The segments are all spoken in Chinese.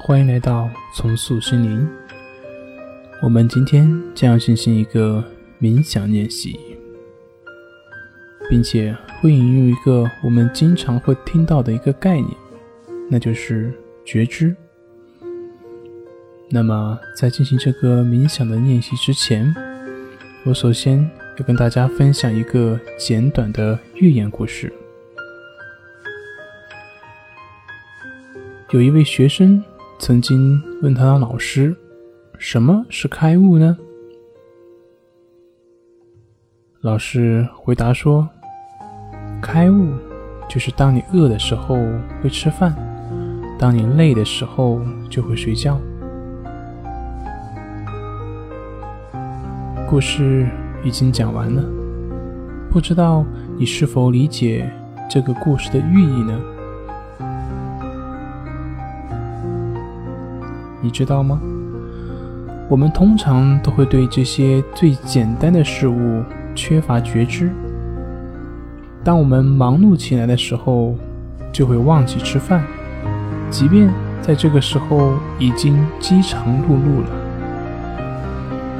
欢迎来到重塑心灵。我们今天将要进行一个冥想练习，并且会引用一个我们经常会听到的一个概念，那就是觉知。那么，在进行这个冥想的练习之前，我首先要跟大家分享一个简短的寓言故事。有一位学生曾经问他的老师：“什么是开悟呢？”老师回答说：“开悟就是当你饿的时候会吃饭，当你累的时候就会睡觉。”故事已经讲完了，不知道你是否理解这个故事的寓意呢？你知道吗？我们通常都会对这些最简单的事物缺乏觉知。当我们忙碌起来的时候，就会忘记吃饭，即便在这个时候已经饥肠辘辘了。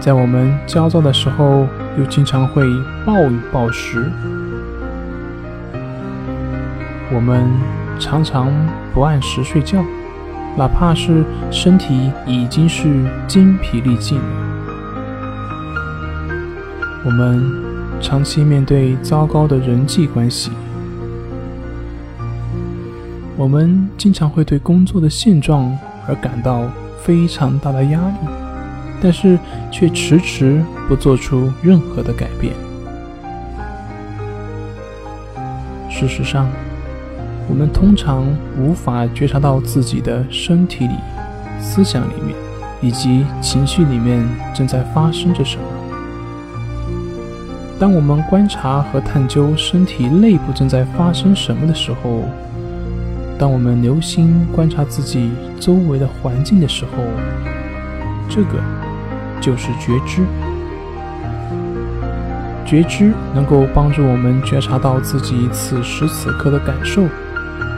在我们焦躁的时候，又经常会暴饮暴食。我们常常不按时睡觉。哪怕是身体已经是精疲力尽，我们长期面对糟糕的人际关系，我们经常会对工作的现状而感到非常大的压力，但是却迟迟不做出任何的改变。事实上，我们通常无法觉察到自己的身体里、思想里面以及情绪里面正在发生着什么。当我们观察和探究身体内部正在发生什么的时候，当我们留心观察自己周围的环境的时候，这个就是觉知。觉知能够帮助我们觉察到自己此时此刻的感受。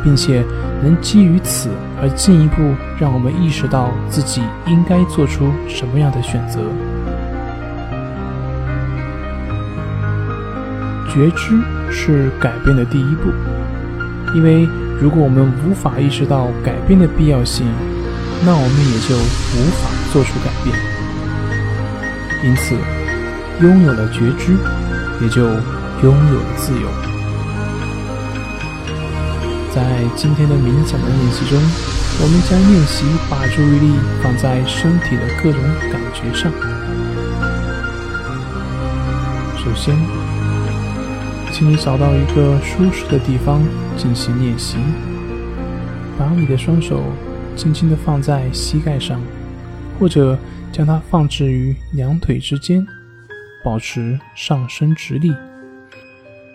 并且能基于此而进一步让我们意识到自己应该做出什么样的选择。觉知是改变的第一步，因为如果我们无法意识到改变的必要性，那我们也就无法做出改变。因此，拥有了觉知，也就拥有了自由。在今天的冥想的练习中，我们将练习把注意力放在身体的各种感觉上。首先，请你找到一个舒适的地方进行练习，把你的双手轻轻地放在膝盖上，或者将它放置于两腿之间，保持上身直立，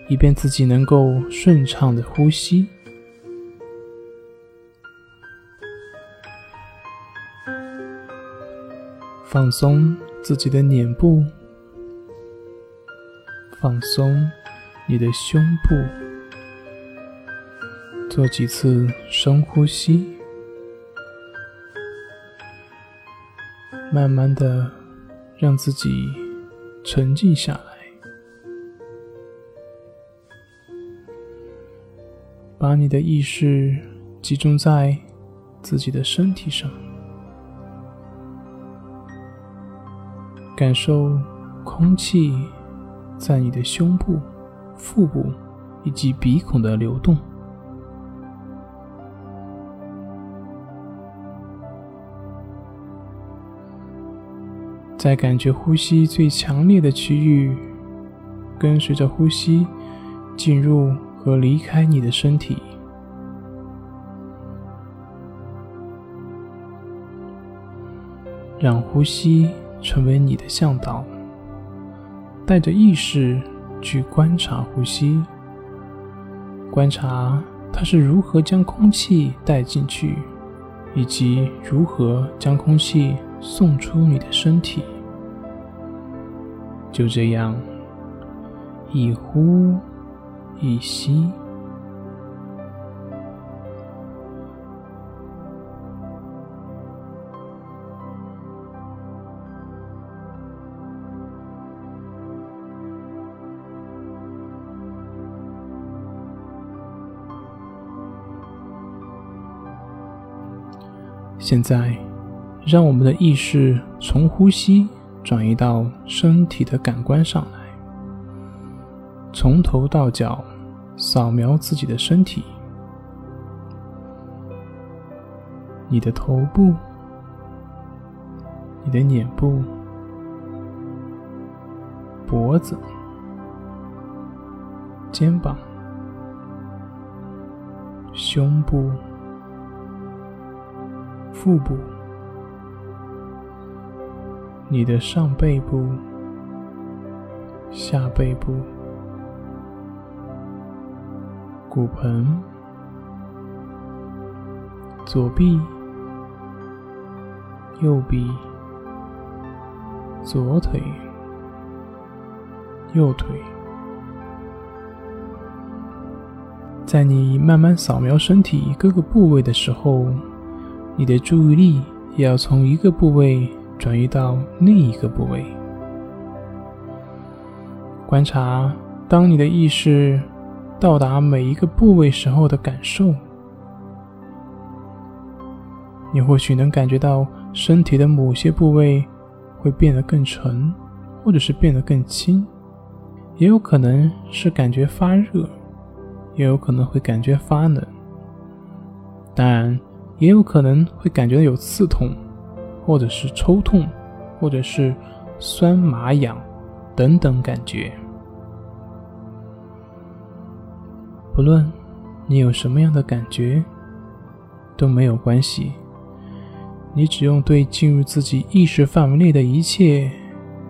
以便自己能够顺畅的呼吸。放松自己的脸部，放松你的胸部，做几次深呼吸，慢慢的让自己沉静下来，把你的意识集中在自己的身体上。感受空气在你的胸部、腹部以及鼻孔的流动，在感觉呼吸最强烈的区域，跟随着呼吸进入和离开你的身体，让呼吸。成为你的向导，带着意识去观察呼吸，观察它是如何将空气带进去，以及如何将空气送出你的身体。就这样，一呼一吸。现在，让我们的意识从呼吸转移到身体的感官上来，从头到脚扫描自己的身体，你的头部、你的脸部、脖子、肩膀、胸部。腹部、你的上背部、下背部、骨盆、左臂、右臂、左腿、右腿，在你慢慢扫描身体各个部位的时候。你的注意力也要从一个部位转移到另一个部位，观察当你的意识到达每一个部位时候的感受。你或许能感觉到身体的某些部位会变得更沉，或者是变得更轻，也有可能是感觉发热，也有可能会感觉发冷。当然。也有可能会感觉到有刺痛，或者是抽痛，或者是酸麻痒等等感觉。不论你有什么样的感觉，都没有关系。你只用对进入自己意识范围内的一切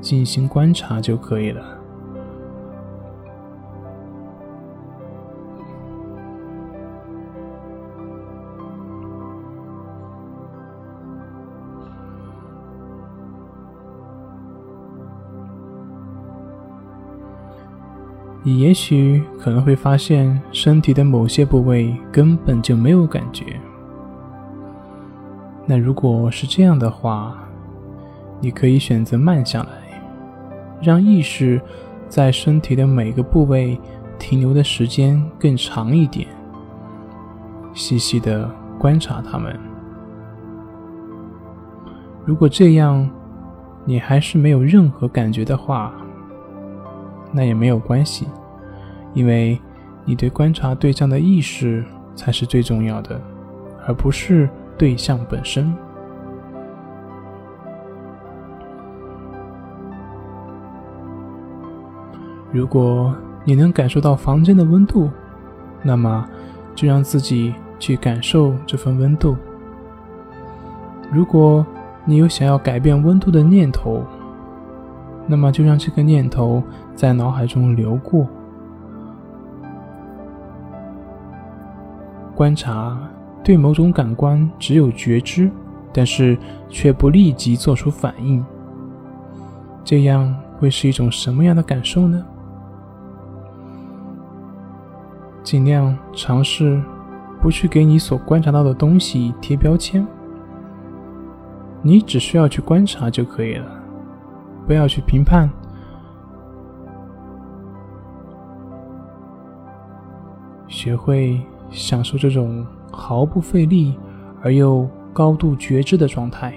进行观察就可以了。你也许可能会发现，身体的某些部位根本就没有感觉。那如果是这样的话，你可以选择慢下来，让意识在身体的每个部位停留的时间更长一点，细细的观察它们。如果这样，你还是没有任何感觉的话，那也没有关系，因为你对观察对象的意识才是最重要的，而不是对象本身。如果你能感受到房间的温度，那么就让自己去感受这份温度。如果你有想要改变温度的念头，那么就让这个念头在脑海中流过，观察对某种感官只有觉知，但是却不立即做出反应，这样会是一种什么样的感受呢？尽量尝试不去给你所观察到的东西贴标签，你只需要去观察就可以了。不要去评判，学会享受这种毫不费力而又高度觉知的状态。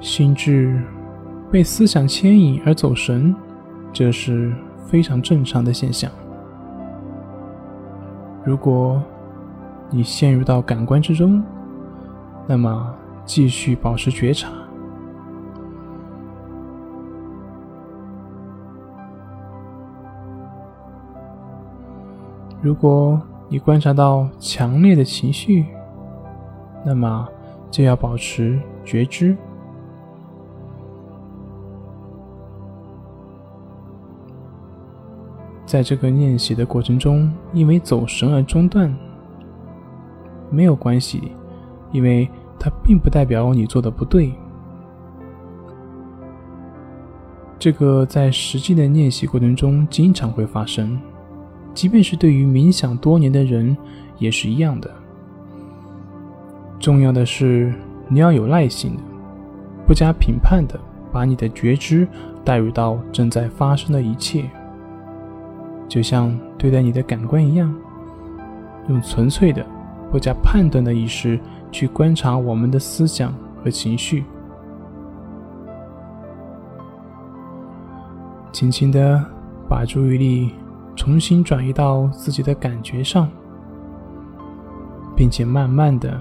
心智被思想牵引而走神，这是非常正常的现象。如果你陷入到感官之中，那么，继续保持觉察。如果你观察到强烈的情绪，那么就要保持觉知。在这个练习的过程中，因为走神而中断，没有关系，因为。它并不代表你做的不对。这个在实际的练习过程中经常会发生，即便是对于冥想多年的人也是一样的。重要的是你要有耐心的，不加评判的把你的觉知带入到正在发生的一切，就像对待你的感官一样，用纯粹的、不加判断的意识去观察我们的思想和情绪，轻轻的把注意力重新转移到自己的感觉上，并且慢慢的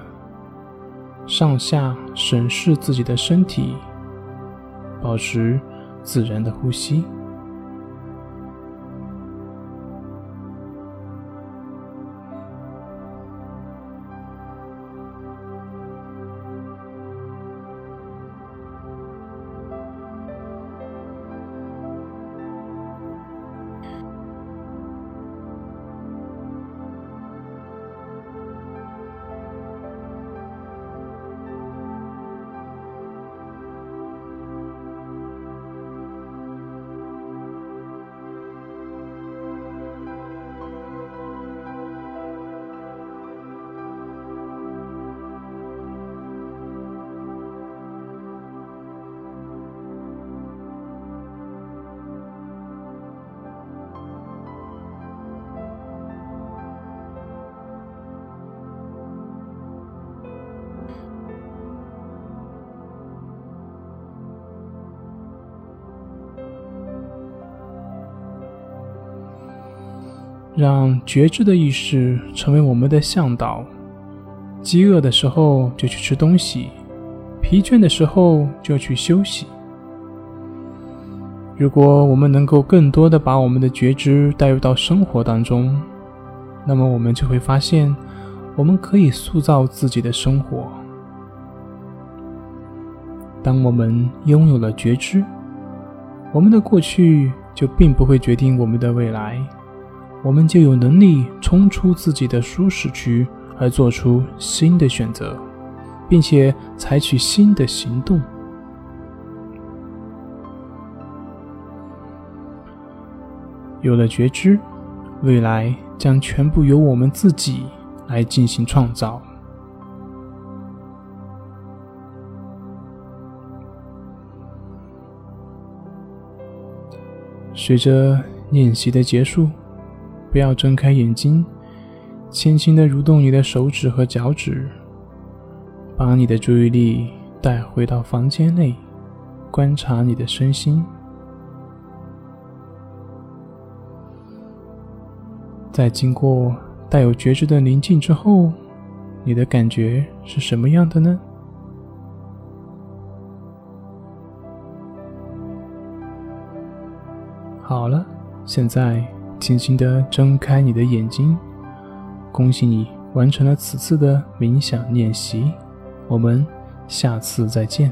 上下审视自己的身体，保持自然的呼吸。让觉知的意识成为我们的向导。饥饿的时候就去吃东西，疲倦的时候就去休息。如果我们能够更多的把我们的觉知带入到生活当中，那么我们就会发现，我们可以塑造自己的生活。当我们拥有了觉知，我们的过去就并不会决定我们的未来。我们就有能力冲出自己的舒适区，而做出新的选择，并且采取新的行动。有了觉知，未来将全部由我们自己来进行创造。随着练习的结束。不要睁开眼睛，轻轻的蠕动你的手指和脚趾，把你的注意力带回到房间内，观察你的身心。在经过带有觉知的宁静之后，你的感觉是什么样的呢？好了，现在。轻轻地睁开你的眼睛，恭喜你完成了此次的冥想练习。我们下次再见。